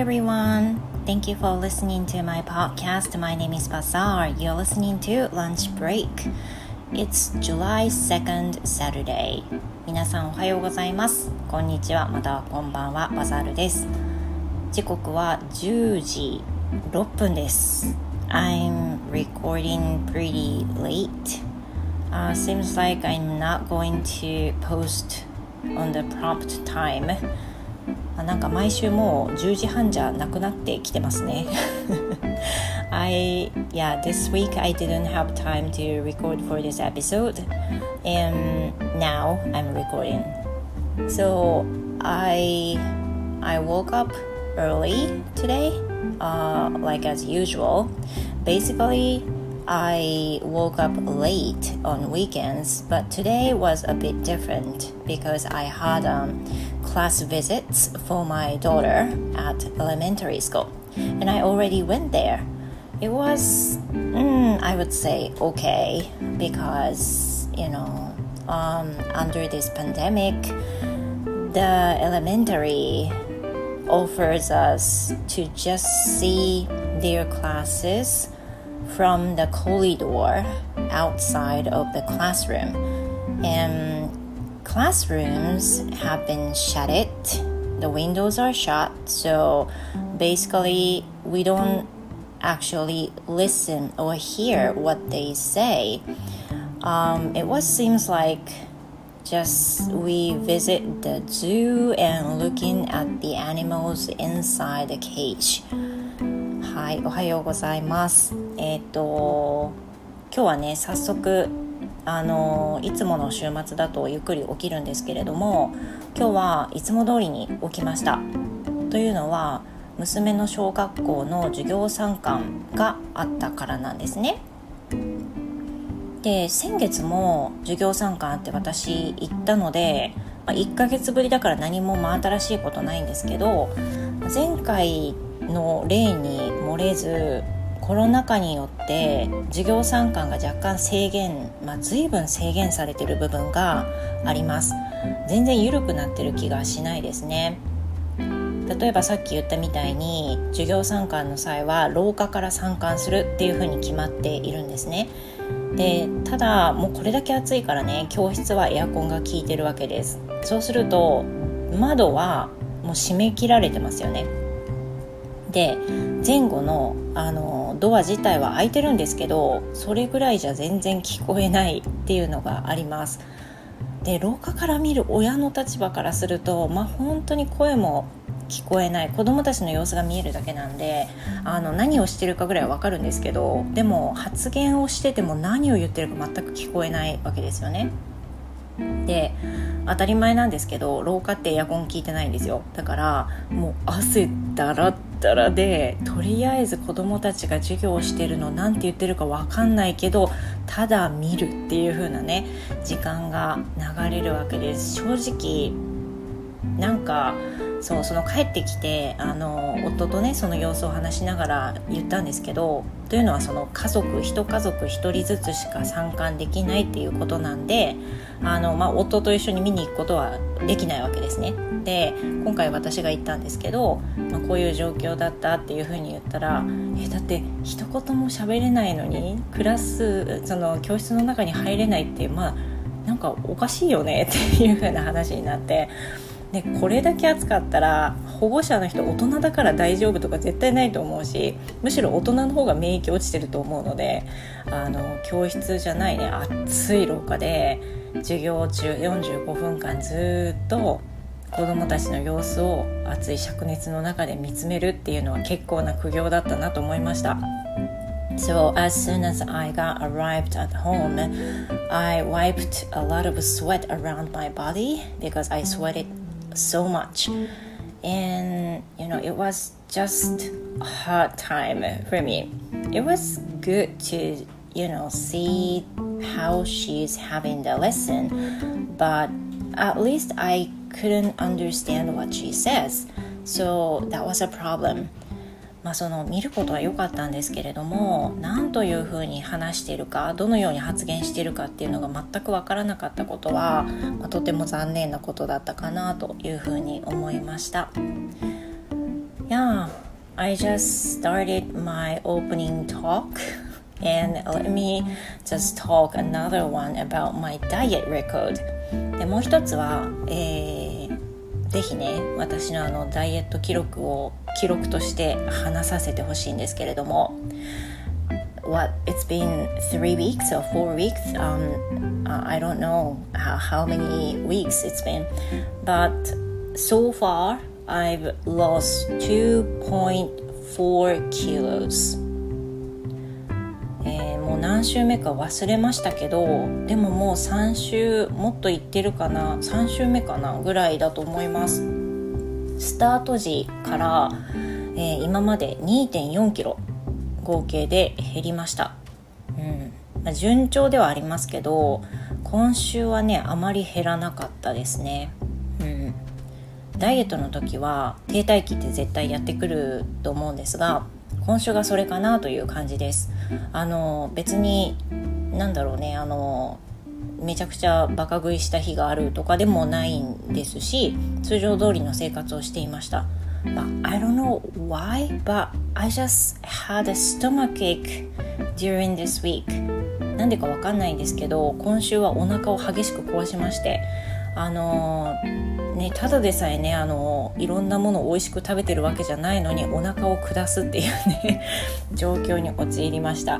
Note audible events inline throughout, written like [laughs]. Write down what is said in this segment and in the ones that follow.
everyone. Thank you for listening to my podcast. My name is Bazaar. You're listening to Lunch Break. It's July 2nd Saturday. 皆さんおはようございます。こんにちは、またはこんばんは、バザールです。時刻は10時6分です。I'm recording pretty late. Uh, seems like I'm not going to post on the prompt time. なんか毎週もう10時半じゃなくなってきてますね I [laughs] yeah this week I didn't have time to record for this episode and now I'm recording so I I woke up early today uh, like as usual basically I woke up late on weekends, but today was a bit different because I had um, class visits for my daughter at elementary school, and I already went there. It was, mm, I would say, okay because you know, um, under this pandemic, the elementary offers us to just see their classes from the corridor outside of the classroom. And classrooms have been shuttered, the windows are shut, so basically, we don't actually listen or hear what they say. Um, it was seems like just we visit the zoo and looking at the animals inside the cage. はい、おはようございます。 えっ、ー、と今日はね早速あのいつもの週末だとゆっくり起きるんですけれども今日はいつも通りに起きました。というのは娘の小学校の授業参観があったからなんですね。で先月も授業参観あって私行ったので、まあ、1ヶ月ぶりだから何も真新しいことないんですけど前回の例に漏れずコロナ禍によって授業参観が若干制限、まあ、随分制限されてる部分があります。全然緩くなってる気がしないですね。例えばさっき言ったみたいに授業参観の際は廊下から参観するっていうふうに決まっているんですね。でただもうこれだけ暑いからね教室はエアコンが効いてるわけです。そうすると窓はもう閉め切られてますよねで前後のあのドア自体は開いてるんですけどそれぐらいじゃ全然聞こえないっていうのがあります。で廊下から見る親の立場からするとまあ本当に声も聞こえない。子供たちの様子が見えるだけなんであの何をしてるかぐらいは分かるんですけどでも発言をしてても何を言ってるか全く聞こえないわけですよね。で当たり前なんですけど廊下ってエアコン効いてないんですよ。だからもう汗だらだらでとりあえず子どもたちが授業をしてるの何て言ってるか分かんないけどただ見るっていう風なね時間が流れるわけです。正直なんかそうその帰ってきてあの夫とねその様子を話しながら言ったんですけどというのはその家族一家族1人ずつしか参観できないっていうことなんであの、まあ、夫と一緒に見に行くことはできないわけですね。で今回私が行ったんですけど、まあ、こういう状況だったっていうふうに言ったらえだって一言も喋れないのにクラスその教室の中に入れないってまあなんかおかしいよねっていう風な話になってでこれだけ暑かったら保護者の人大人だから大丈夫とか絶対ないと思うしむしろ大人の方が免疫落ちてると思うのであの教室じゃないね暑い廊下で授業中45分間ずっと子どもたちの様子を熱い灼熱の中で見つめるっていうのは結構な苦行だったなと思いました。So as soon as I got arrived at home, I wiped a lot of sweat around my body because I sweated so much. And you know, it was just a hard time for me. It was good to, you know, see how she's having the lesson, but at least I couldn't understand what she says. So that was a problem. まあ、その見ることは良かったんですけれども何というふうに話しているかどのように発言しているかっていうのが全く分からなかったことは、まあ、とても残念なことだったかなというふうに思いました。Yeah, I just started my opening talk and let me just talk another one about my diet record でもう一つは、えー、ぜひね私のあのダイエット記録を記録として話させてほしいんですけれども what it's been three weeks or four weeks um, uh, i don't know how, how many weeks it's been but so far i've lost 2.4 kilos えー、もう 何週目か忘れましたけどでももう3週もっといってるかな3週目かなぐらいだと思います。スタート時から、えー、今まで2 4キロ合計で減りました、うん。まあ、順調ではありますけど今週はねあまり減らなかったですね、ダイエットの時は停滞期って絶対やってくると思うんですが今週がそれかなという感じですあの別になんだろうねあのめちゃくちゃバカ食いした日があるとかでもないんですし通常通りの生活をしていました But I don't know why, but I just had a stomachache during this week. なんでかわかんないんですけど、今週はお腹を激しく壊しまして、あの、ね、ただでさえね、あの、いろんなものを美味しく食べてるわけじゃないのにお腹を下すっていうね [laughs] 状況に陥りました。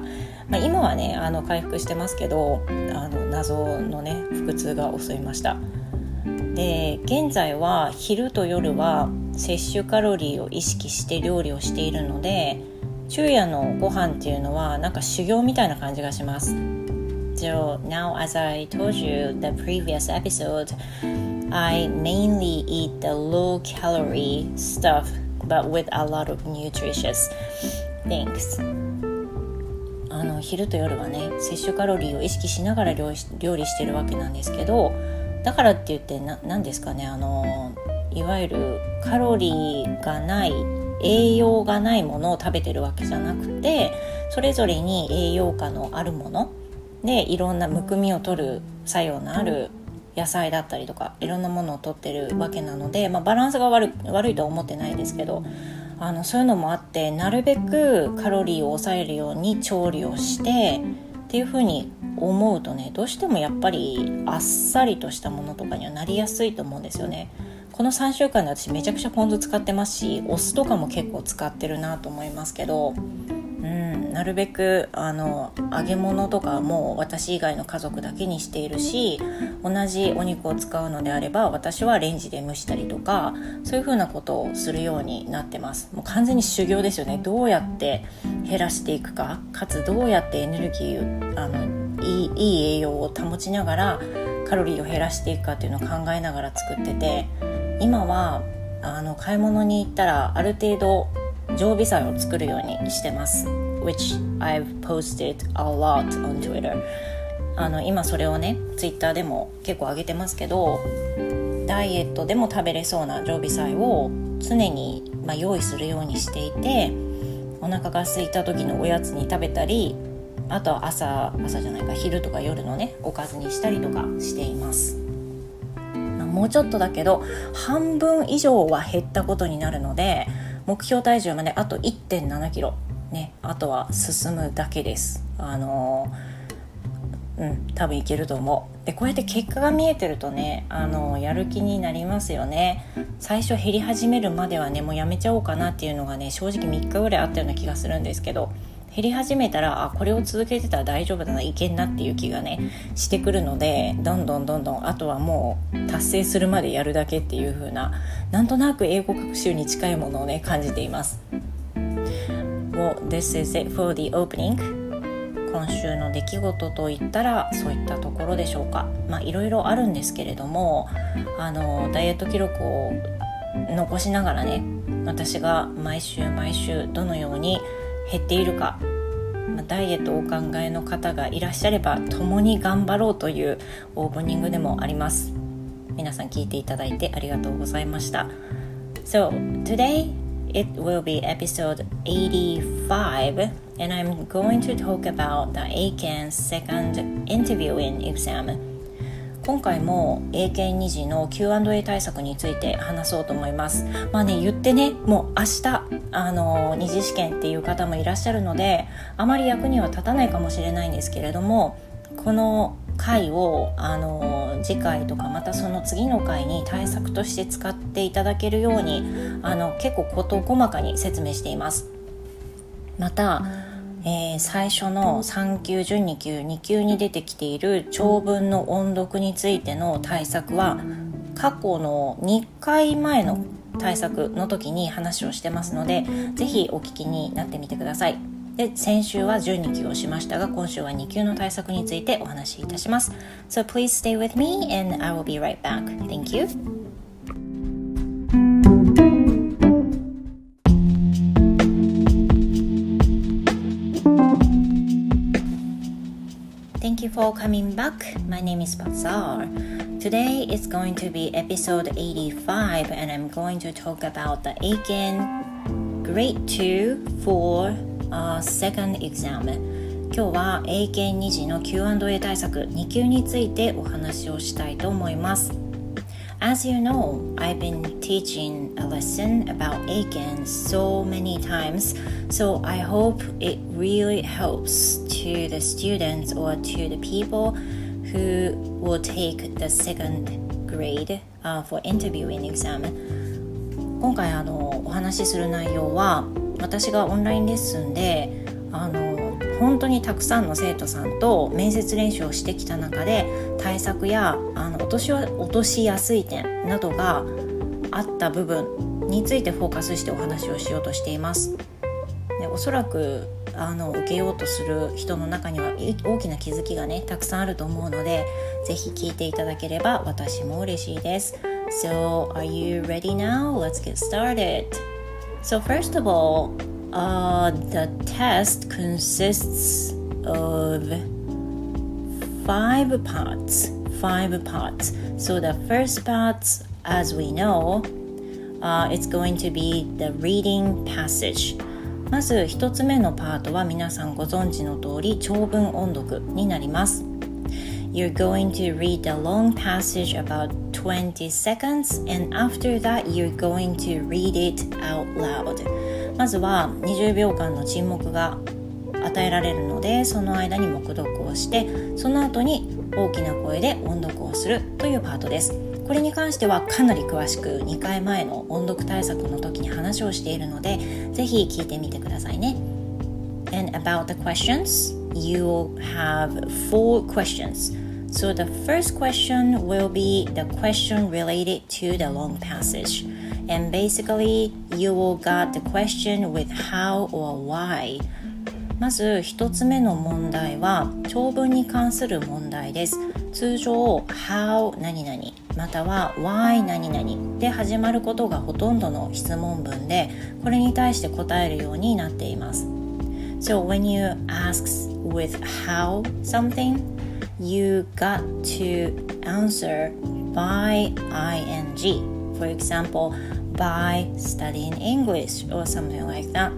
まあ、今はね、あの回復してますけど、あの謎のね、腹痛が襲いました。で現在は昼と夜は摂取カロリーを意識して料理をしているので昼夜のご飯っていうのはなんか修行みたいな感じがします。So now as I told you the previous episode I mainly eat the low calorie stuff but with a lot of nutritious things. あの昼と夜はね摂取カロリーを意識しながら料理してるわけなんですけどだからって言って何ですかねあのいわゆるカロリーがない栄養がないものを食べてるわけじゃなくてそれぞれに栄養価のあるものでいろんなむくみを取る作用のある野菜だったりとかいろんなものを取ってるわけなので、まあ、バランスが悪悪いとは思ってないですけどあのそういうのもあってなるべくカロリーを抑えるように調理をしてっていうふうに思うとねどうしてもやっぱりあっさりとしたものとかにはなりやすいと思うんですよね。この3週間で私めちゃくちゃポン酢使ってますしお酢とかも結構使ってるなと思いますけど、うん、なるべくあの揚げ物とかも私以外の家族だけにしているし同じお肉を使うのであれば私はレンジで蒸したりとかそういうふうなことをするようになってます。もう完全に修行ですよね。どうやって減らしていくかかつどうやってエネルギーあのいいいい栄養を保ちながらカロリーを減らしていくかっていうのを考えながら作ってて今はあの買い物に行ったらある程度常備菜を作るようにしてます。Which I've posted a lot on Twitter. あの今それをね Twitter でも結構上げてますけどダイエットでも食べれそうな常備菜を常に、まあ、用意するようにしていてお腹が空いた時のおやつに食べたりあとは朝朝じゃないか昼とか夜のねおかずにしたりとかしています。もうちょっとだけど半分以上は減ったことになるので目標体重まであと1 7キロ。ねあとは進むだけです。あのうん多分いけると思う。でこうやって結果が見えてるとねあのやる気になりますよね。最初減り始めるまではねもうやめちゃおうかなっていうのがね正直3日ぐらいあったような気がするんですけど減り始めたらあこれを続けてたら大丈夫だないけんなっていう気がねしてくるのでどんどんどんどんあとはもう達成するまでやるだけっていう風ななんとなく英語学習に近いものをね感じています。Well, this is it for the opening. 今週の出来事といったらそういったところでしょうかまあいろいろあるんですけれどもあのダイエット記録を残しながらね私が毎週毎週どのように減っているかまあダイエットをお考えの方がいらっしゃれば共に頑張ろうというオープニングでもあります皆さん聞いていただいてありがとうございました So today it will be episode 85 and I'm going to talk about the ACAN's second interviewing exam 今回も英検2次の Q&A 対策について話そうと思います。まあね言ってねもう明日あの二次試験っていう方もいらっしゃるのであまり役には立たないかもしれないんですけれどもこの回をあの次回とかまたその次の回に対策として使っていただけるようにあの結構事細かに説明しています。また、えー、最初の3級準2級2級に出てきている長文の音読についての対策は過去の2回前の対策の時に話をしてますので是非お聞きになってみてください。で先週は12級をしましたが今週は2級の対策についてお話しいたします。So please stay with me and I will be right back. Thank you. Thank you for coming back. My name is Bazaar. Today is going to be episode 85 and I'm going to talk about the Aiken Grade 2 for uh, second exam 今日は英検2次の Q&A 対策2級についてお話をしたいと思います As you know, I've been teaching a lesson about Aiken so many times, so I hope it really helps to the students or to the people who will take the second grade、uh, for interviewing exam. 今回あのお話しする内容は私がオンラインレッスンであの 本当にたくさんの生徒さんと面接練習をしてきた中で対策やあの落とし落としやすい点などがあった部分についてフォーカスしてお話をしようとしています。でおそらくあの受けようとする人の中には大きな気づきがねたくさんあると思うのでぜひ聞いていただければ私も嬉しいです。So, are you ready now? Let's get started. So, first of all, uh, the test consists of five parts. Five parts. So, the first part, as we know, uh, it's going to be the reading passage. まず一つ目のパートは皆さんご存知の通り長文音読になります。You're going to read a long passage about 20 seconds and after that you're going to read it out loud まずは20秒間の沈黙が与えられるのでその間に黙読をしてその後に大きな声で音読をするというパートですこれに関してはかなり詳しく2回前の音読対策の時に話をしているのでぜひ聞いてみてくださいね And about the questions, you have four questions So the first question will be the question related to the long passage. And basically, you will get the question with how or why. まず一つ目の問題は長文に関する問題です。通常 how 何々または why 何々で始まることがほとんどの質問文でこれに対して答えるようになっています。So when you ask with how something you got to answer by ing. For example, by studying English or something like that.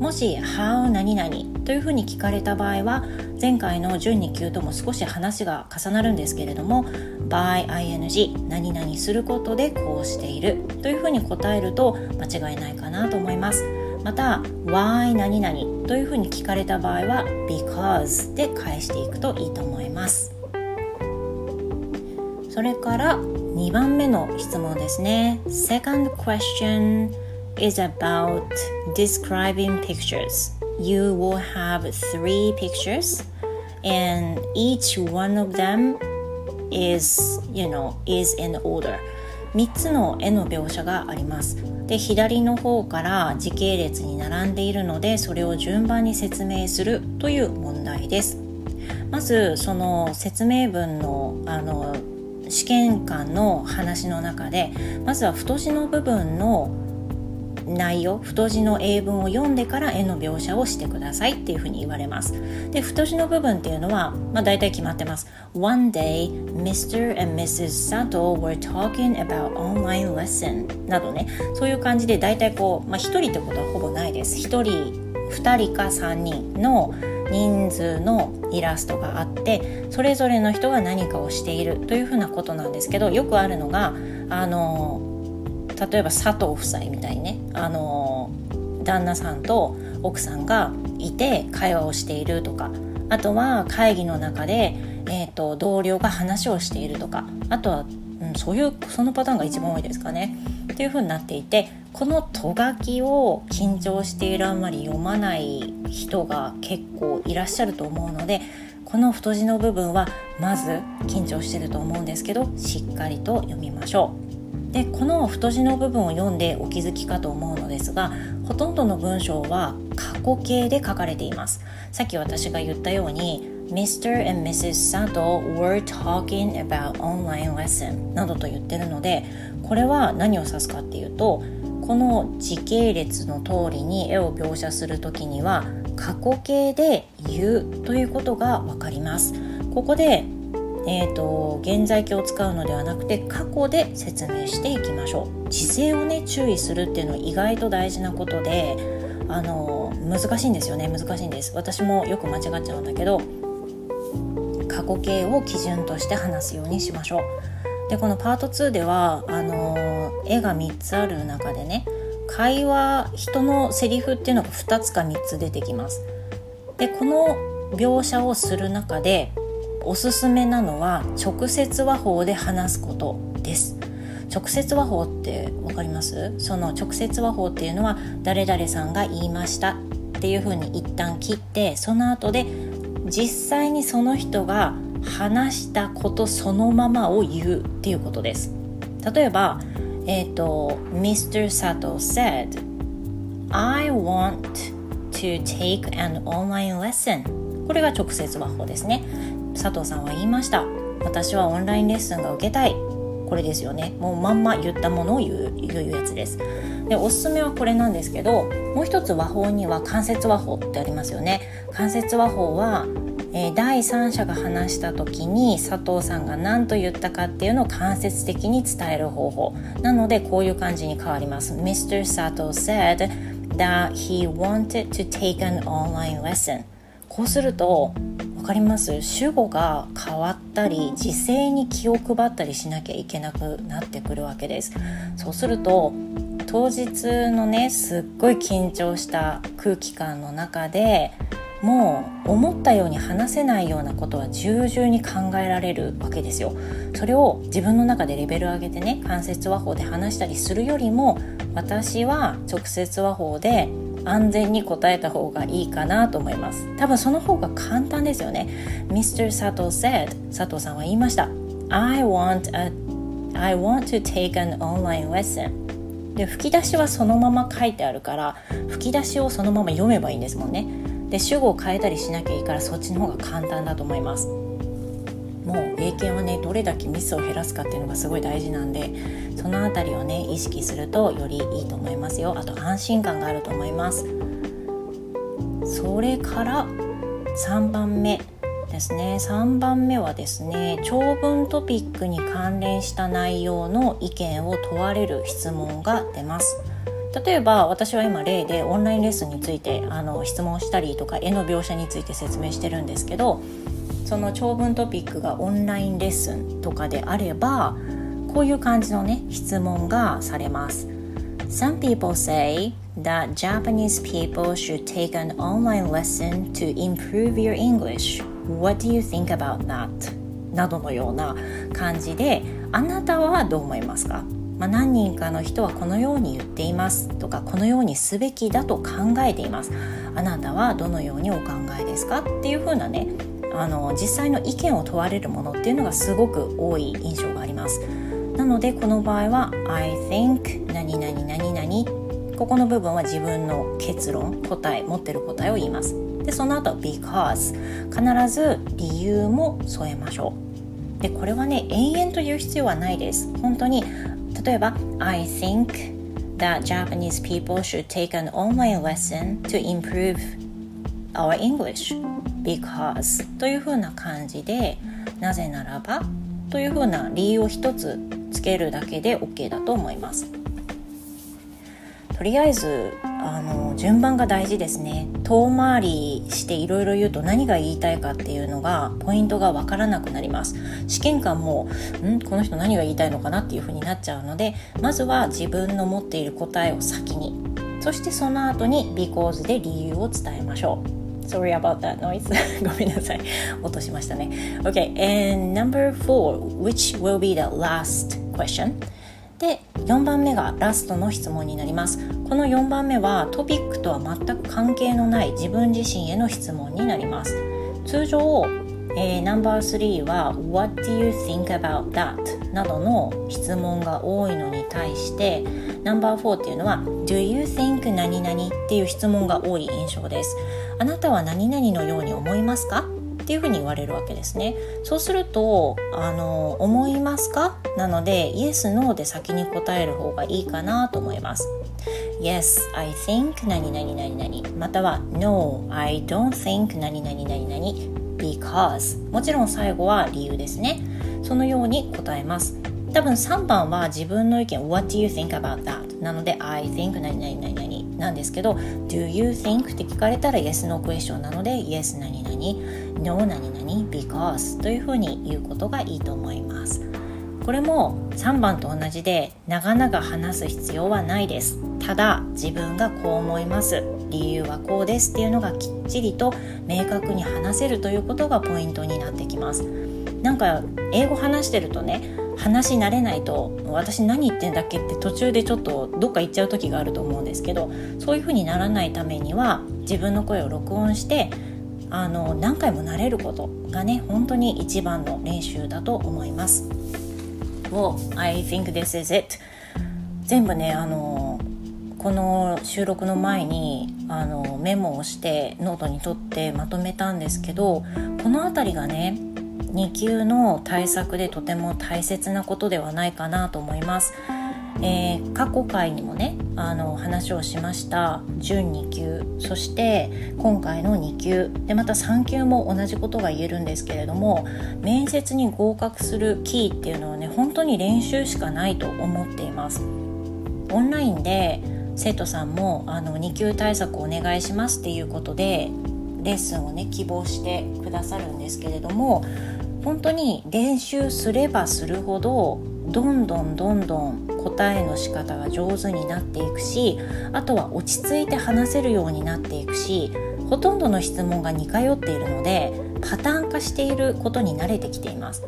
もし How 何々というふうに聞かれた場合は前回の準2級とも少し話が重なるんですけれども by ing 何々することでこうしているというふうに答えると間違いないかなと思います。また why 何々というふうに聞かれた場合は because で返していくといいと思いますそれから2番目の質問ですね Second question is about describing pictures you will have three pictures and each one of them is you know is in order 3つの絵の描写がありますで左の方から時系列に並んでいるのでそれを順番に説明するという問題ですまずその説明文のあの試験官の話の中でまずは太字の部分の内容太字の英文を読んでから絵の描写をしてくださいっていうふうに言われますで太字の部分っていうのは、まあ、大体決まってます One day Mr. and Mrs. Sato were talking about online lesson などねそういう感じで大体こう、まあ、1人ってことはほぼないです1人2人か3人の人数のイラストがあってそれぞれの人が何かをしているというふうなことなんですけどよくあるのがあの例えば佐藤夫妻みたいにねあの旦那さんと奥さんがいて会話をしているとかあとは会議の中で、えーと、同僚が話をしているとかあとは、うん、そういうそのパターンが一番多いですかねっていう風になっていてこのとがきを緊張しているあんまり読まない人が結構いらっしゃると思うのでこの太字の部分はまず緊張してると思うんですけどしっかりと読みましょう。でこの太字の部分を読んでお気づきかと思うのですがほとんどの文章は過去形で書かれていますさっき私が言ったように Mr. and Mrs. Sato were talking about online lesson などと言ってるのでこれは何を指すかっていうとこの時系列の通りに絵を描写する時には過去形で言うということが分かりますここで、えーと、現在形を使うのではなくて過去で説明していきましょう時制をね注意するっていうのは意外と大事なことであの難しいんですよね難しいんです私もよく間違っちゃうんだけど過去形を基準として話すようにしましょう。でこのパート2ではあの絵が3つある中でね会話人のセリフっていうのが2つか3つ出てきます。でこの描写をする中でおすすめなのは直接話法で話すことです。直接話法って分かります？その直接話法っていうのは誰々さんが言いましたっていうふうに一旦切ってその後で実際にその人が話したことそのままを言うっていうことです。例えばえっ、ー、と Mr. Sato said I want to take an online lesson. これが直接話法ですね。佐藤さんは言いました私はオンラインレッスンが受けたい。これですよね。もうまんま言ったものを言う言うやつです。でおすすめはこれなんですけどもう一つ和法には間接和法ってありますよね。間接和法はえー、第三者が話した時に佐藤さんが何と言ったかっていうのを間接的に伝える方法。なのでこういう感じに変わります。Mr. Sato said that he wanted to take an online lesson こうするとかります？主語が変わったり時勢に気を配ったりしなきゃいけなくなってくるわけですそうすると当日のねすっごい緊張した空気感の中でもう思ったように話せないようなことは重々に考えられるわけですよ。それを自分の中でレベル上げてね間接和法で話したりするよりも私は直接和法で安全に答えた方がいいかなと思います。多分その方が簡単ですよね。Mr. 佐藤 said 佐藤さんは言いました。I want, a, I want to take an online lesson. で吹き出しはそのまま書いてあるから吹き出しをそのまま読めばいいんですもんね。で主語を変えたりしなきゃいいからそっちの方が簡単だと思います。もう英検はねどれだけミスを減らすかっていうのがすごい大事なんでその辺りをね意識するとよりいいと思いますよ。あと安心感があると思います。それから3番目ですね。3番目はですね長文トピックに関連した内容の意見を問われる質問が出ます。例えば私は今例でオンラインレッスンについてあの質問したりとか絵の描写について説明してるんですけどその長文トピックがオンラインレッスンとかであればこういう感じのね質問がされます。Some people say that Japanese people should take an online lesson to improve your English. What do you think about that? などのような感じであなたはどう思いますか？まあ、何人かの人はこのように言っていますとかこのようにすべきだと考えていますあなたはどのようにお考えですか？っていうふうなねあの実際の意見を問われるものっていうのがすごく多い印象があります。なのでこの場合は I think 何々何々ここの部分は自分の結論答え持ってる答えを言います。でその後 because 必ず理由も添えましょう。でこれはね延々と言う必要はないです。本当に例えば I think that Japanese people should take an online lesson to improve our English because というふうな感じでなぜならばというふうな理由を一つつけるだけで OK だと思います。とりあえずあの順番が大事ですね。遠回りしていろいろ言うと何が言いたいかっていうのがポイントがわからなくなります。試験官もんこの人何が言いたいのかなっていうふうになっちゃうのでまずは自分の持っている答えを先に。そしてその後に because で理由を伝えましょう。Sorry about that noise. [laughs] ごめんなさい。落としましたね。Okay and number four which will be the last question? で4番目がラストの質問になります。この4番目はトピックとは全く関係のない自分自身への質問になります。通常、えー、ナンバー3は What do you think about that? などの質問が多いのに対してナンバー4っていうのは Do you think 何々っていう質問が多い印象です。あなたは何々のように思いますか？っていうふうに言われるわけですね。そうするとあの思いますか？なので Yes, No で先に答える方がいいかなと思います。Yes, I think 何々何々または No, I don't think 何々何々 because もちろん最後は理由ですね。そのように答えます。多分3番は自分の意見 What do you think about that? なので I think 何々何々なんですけど Do you think? って聞かれたら Yes no question なので Yes 何々 No 何々 Because というふうに言うことがいいと思います。これも3番と同じで長々話す必要はないです。ただ自分がこう思います。理由はこうです。っていうのがきっちりと明確に話せるということがポイントになってきます。なんか英語話してるとね話し慣れないと私何言ってんだっけって途中でちょっとどっか行っちゃう時があると思うんですけどそういう風にならないためには自分の声を録音してあの何回も慣れることがね本当に一番の練習だと思います。Well, I think this is it. 全部ねあのこの収録の前にあのメモをしてノートに取ってまとめたんですけどこの辺りがね2級の対策でとても大切なことではないかなと思います。えー、過去回にもねあの話をしました。準2級。そして今回の2級。でまた3級も同じことが言えるんですけれども面接に合格するキーっていうのはね本当に練習しかないと思っています。オンラインで生徒さんもあの2級対策お願いしますっていうことでレッスンをね希望してくださるんですけれども本当に練習すればするほどどんどんどんどん答えの仕方が上手になっていくしあとは落ち着いて話せるようになっていくしほとんどの質問が似通っているのでパターン化していることに慣れてきています。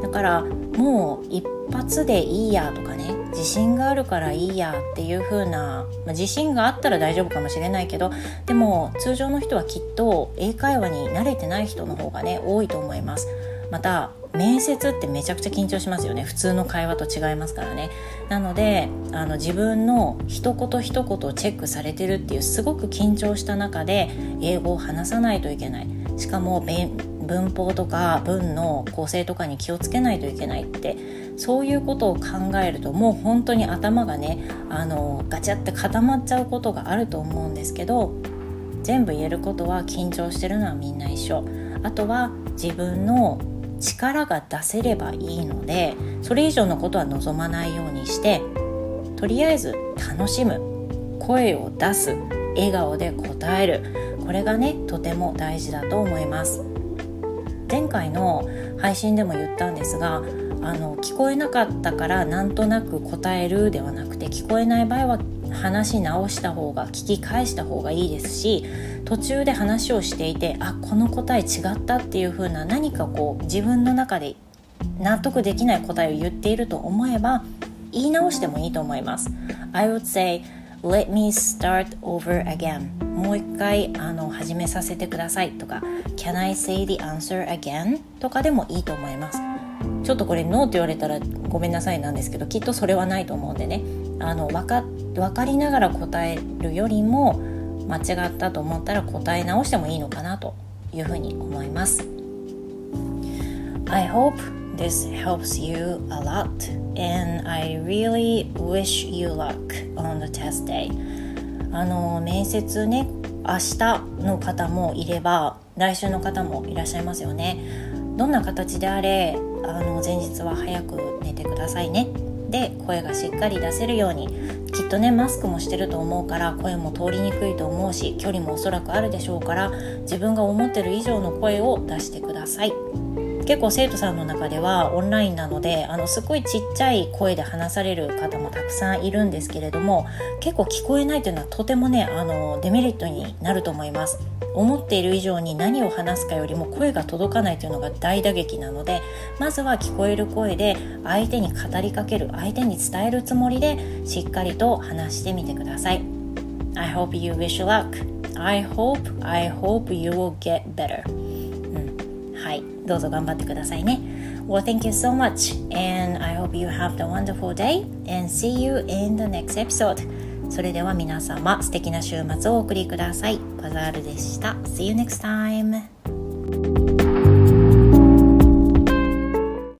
だからもう一発でいいやとかね自信があるからいいやっていう風な、まあ、自信があったら大丈夫かもしれないけどでも通常の人はきっと英会話に慣れてない人の方がね多いと思います。また面接ってめちゃくちゃ緊張しますよね。普通の会話と違いますからね。なのであの自分の一言一言をチェックされてるっていうすごく緊張した中で英語を話さないといけない。しかも文法とか文の構成とかに気をつけないといけないって。そういうことを考えるともう本当に頭がねあのガチャって固まっちゃうことがあると思うんですけど全部言えることは緊張してるのはみんな一緒。あとは自分の力が出せればいいのでそれ以上のことは望まないようにしてとりあえず楽しむ。声を出す。笑顔で答える。これがねとても大事だと思います。前回の配信でも言ったんですがあの聞こえなかったからなんとなく答えるではなくて聞こえない場合は話し直した方が聞き返した方がいいですし途中で話をしていてあこの答え違ったっていう風な何かこう自分の中で納得できない答えを言っていると思えば言い直してもいいと思います。I would say let me start over again もう一回あの始めさせてくださいとか Can I say the answer again? とかでもいいと思いますちょっとこれノーと言われたらごめんなさいなんですけどきっとそれはないと思うんでねあの分か分かりながら答えるよりも間違ったと思ったら答え直してもいいのかなというふうに思います。I hope this helps you a lot and I really wish you luck on the test day. あの面接ね明日の方もいれば来週の方もいらっしゃいますよね。どんな形であれあの前日は早く寝てくださいね。で声がしっかり出せるようにきっとねマスクもしてると思うから声も通りにくいと思うし距離もおそらくあるでしょうから自分が思ってる以上の声を出してください。結構生徒さんの中ではオンラインなのであのすごいちっちゃい声で話される方もたくさんいるんですけれども結構聞こえないというのはとてもねあのデメリットになると思います。思っている以上に何を話すかよりも声が届かないというのが大打撃なのでまずは聞こえる声で相手に語りかける相手に伝えるつもりでしっかりと話してみてください。I hope you wish luck. I hope, I hope you will get better、はいどうぞ頑張ってくださいね Well, thank you so much, and I hope you have a wonderful day, and see you in the next episode. それでは皆様、素敵な週末をお送りください。バザールでした。See you next time!